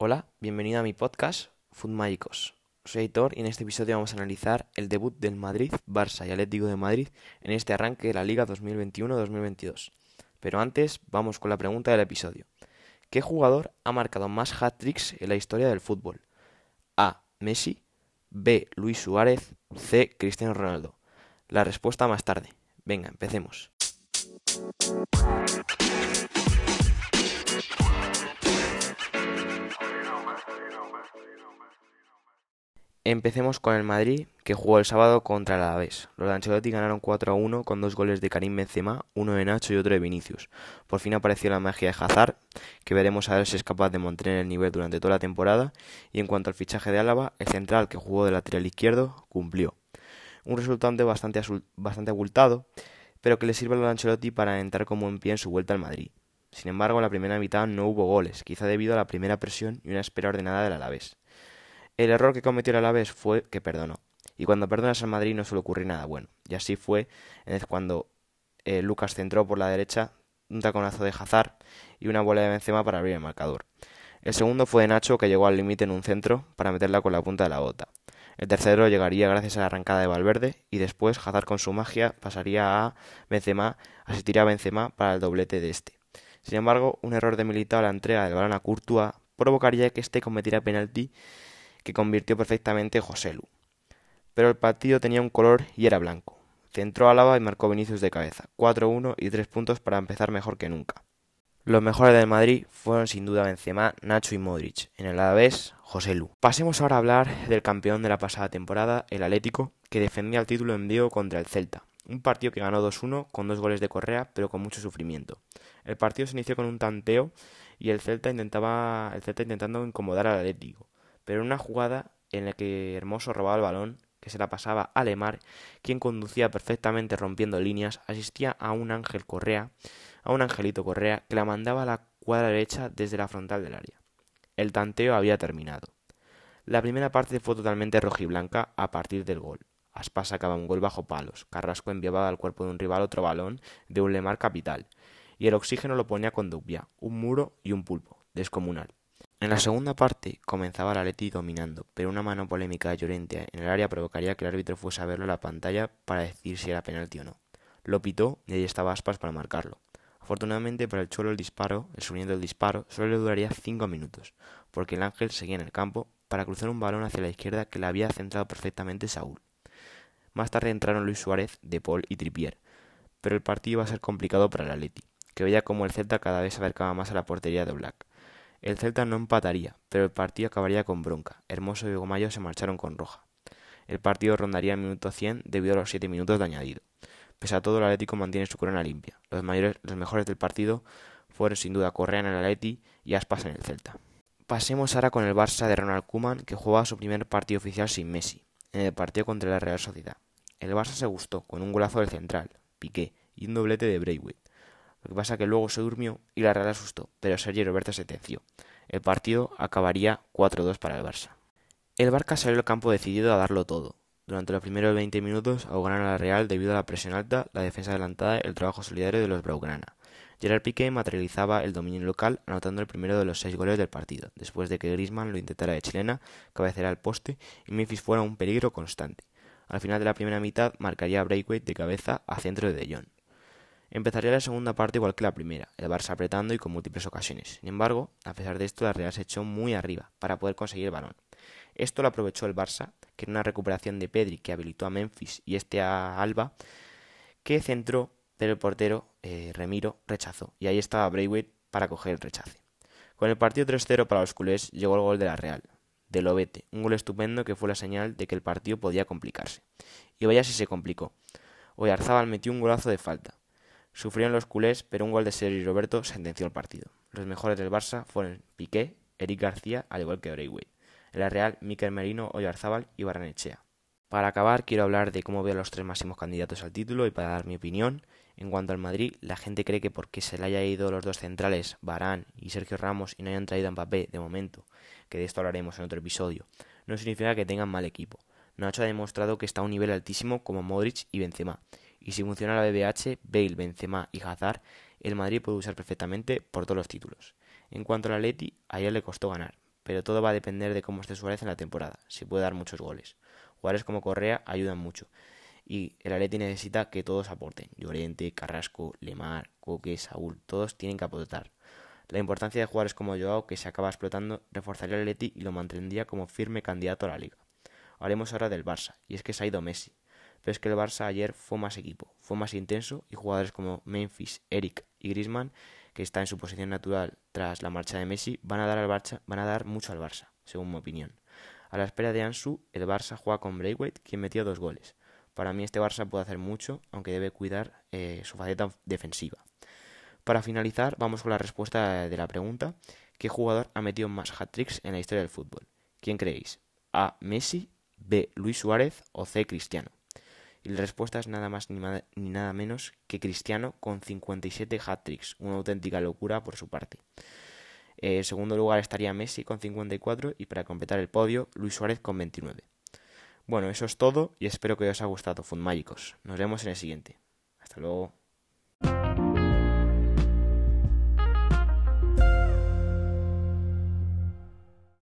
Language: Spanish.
Hola, bienvenido a mi podcast Food Mágicos. Soy Aitor y en este episodio vamos a analizar el debut del Madrid, Barça y Atlético de Madrid en este arranque de la Liga 2021-2022. Pero antes vamos con la pregunta del episodio. ¿Qué jugador ha marcado más hat-tricks en la historia del fútbol? A. Messi, B. Luis Suárez, C. Cristiano Ronaldo. La respuesta más tarde. Venga, empecemos. Empecemos con el Madrid, que jugó el sábado contra el Alavés. Los de Ancelotti ganaron 4 a 1 con dos goles de Karim Benzema, uno de Nacho y otro de Vinicius. Por fin apareció la magia de Hazard, que veremos a ver si es capaz de mantener el nivel durante toda la temporada. Y en cuanto al fichaje de Álava, el central que jugó de lateral izquierdo cumplió. Un resultante bastante, bastante abultado, pero que le sirve a Ancelotti para entrar como en pie en su vuelta al Madrid. Sin embargo, en la primera mitad no hubo goles, quizá debido a la primera presión y una espera ordenada del Alavés. El error que cometió el Alavés fue que perdonó. Y cuando perdonas al Madrid no suele ocurrir nada bueno. Y así fue cuando eh, Lucas centró por la derecha un taconazo de Hazard y una bola de Benzema para abrir el marcador. El segundo fue de Nacho que llegó al límite en un centro para meterla con la punta de la bota. El tercero llegaría gracias a la arrancada de Valverde y después Hazard con su magia pasaría a Benzema, asistiría a Benzema para el doblete de este. Sin embargo, un error de Militao a la entrega del balón a Courtois provocaría que este cometiera penalti que convirtió perfectamente José Lu. Pero el partido tenía un color y era blanco. Centró a Lava y marcó Vinicius de cabeza, 4-1 y 3 puntos para empezar mejor que nunca. Los mejores del Madrid fueron sin duda Benzema, Nacho y Modric. En el Alavés, José Lu. Pasemos ahora a hablar del campeón de la pasada temporada, el Atlético, que defendía el título en vivo contra el Celta. Un partido que ganó 2-1 con dos goles de Correa, pero con mucho sufrimiento. El partido se inició con un tanteo y el Celta intentaba el Celta intentando incomodar al Atlético pero en una jugada en la que Hermoso robaba el balón, que se la pasaba a Lemar, quien conducía perfectamente rompiendo líneas, asistía a un Ángel Correa, a un Angelito Correa, que la mandaba a la cuadra derecha desde la frontal del área. El tanteo había terminado. La primera parte fue totalmente rojiblanca a partir del gol. Aspas sacaba un gol bajo palos, Carrasco enviaba al cuerpo de un rival otro balón de un Lemar capital, y el oxígeno lo ponía con Dubia, un muro y un pulpo, descomunal. En la segunda parte comenzaba el Atleti dominando, pero una mano polémica de Llorente en el área provocaría que el árbitro fuese a verlo en la pantalla para decir si era penalti o no. Lo pitó y ahí estaba Aspas para marcarlo. Afortunadamente para el Cholo el disparo, el sonido del disparo, solo le duraría cinco minutos, porque el Ángel seguía en el campo para cruzar un balón hacia la izquierda que le había centrado perfectamente Saúl. Más tarde entraron Luis Suárez, De Paul y Tripier, pero el partido iba a ser complicado para el Atleti, que veía como el Celta cada vez se acercaba más a la portería de Black. El Celta no empataría, pero el partido acabaría con bronca. Hermoso y Gomayo se marcharon con roja. El partido rondaría el minuto 100 debido a los 7 minutos de añadido. Pese a todo, el Atlético mantiene su corona limpia. Los, mejores del partido fueron sin duda Correa en el Atleti y Aspas en el Celta. Pasemos ahora con el Barça de Ronald Koeman, que jugaba su primer partido oficial sin Messi, en el partido contra la Real Sociedad. El Barça se gustó, con un golazo del central, Piqué, y un doblete de Braithwaite. Lo que pasa es que luego se durmió y la Real asustó, pero Sergio Roberto sentenció. El partido acabaría 4-2 para el Barça. El Barça salió al campo decidido a darlo todo. Durante los primeros 20 minutos ahogaron a la Real debido a la presión alta, la defensa adelantada y el trabajo solidario de los Blaugrana. Gerard Piqué materializaba el dominio local anotando el primero de los seis goles del partido, después de que Griezmann lo intentara de chilena, cabecera al poste y Memphis fuera un peligro constante. Al final de la primera mitad marcaría Breakway de cabeza a centro de De Jong. Empezaría la segunda parte igual que la primera, el Barça apretando y con múltiples ocasiones. Sin embargo, a pesar de esto, la Real se echó muy arriba para poder conseguir el balón. Esto lo aprovechó el Barça, que en una recuperación de Pedri que habilitó a Memphis y este a Alba, que centró, pero el portero, eh, Remiro, rechazó. Y ahí estaba Braithwaite para coger el rechace. Con el partido 3-0 para los culés llegó el gol de la Real, de Lobete, un gol estupendo que fue la señal de que el partido podía complicarse. Y vaya si se complicó. Oyarzábal metió un golazo de falta, Sufrieron los culés, pero un gol de Sergio Roberto sentenció el partido. Los mejores del Barça fueron Piqué, Eric García, al igual que Braithwaite. En la Real, Miquel Merino, Oyarzábal y Barranechea. Para acabar, quiero hablar de cómo veo a los tres máximos candidatos al título y para dar mi opinión. En cuanto al Madrid, la gente cree que porque se le haya ido los dos centrales, Barán y Sergio Ramos, y no hayan traído a Mbappé de momento, que de esto hablaremos en otro episodio, no significa que tengan mal equipo. Nacho ha demostrado que está a un nivel altísimo como Modric y Benzema, y si funciona la BBH, Bale, Benzema y Hazard, el Madrid puede usar perfectamente por todos los títulos. En cuanto a la Leti, a ella le costó ganar, pero todo va a depender de cómo esté Suárez en la temporada, si puede dar muchos goles. Jugadores como Correa ayudan mucho. Y el Atleti necesita que todos aporten. Llorente, Carrasco, Lemar, Coque, Saúl, todos tienen que aportar. La importancia de jugadores como Joao, que se acaba explotando, reforzaría el Atleti y lo mantendría como firme candidato a la liga. Hablemos ahora del Barça, y es que se ha ido Messi. Pero es que el Barça ayer fue más equipo, fue más intenso y jugadores como Memphis, Eric y Griezmann, que está en su posición natural tras la marcha de Messi, van a dar al Barça, van a dar mucho al Barça, según mi opinión. A la espera de Ansu, el Barça juega con Braithwaite, quien metió dos goles. Para mí este Barça puede hacer mucho, aunque debe cuidar eh, su faceta defensiva. Para finalizar, vamos con la respuesta de la pregunta. ¿Qué jugador ha metido más hat-tricks en la historia del fútbol? ¿Quién creéis? A. Messi, B. Luis Suárez o C. Cristiano. Y la respuesta es nada más ni, nada menos que Cristiano con 57 hat-tricks, una auténtica locura por su parte. En segundo lugar estaría Messi con 54 y para completar el podio Luis Suárez con 29. Bueno, eso es todo y espero que os haya gustado, Fundmágicos. Nos vemos en el siguiente. Hasta luego.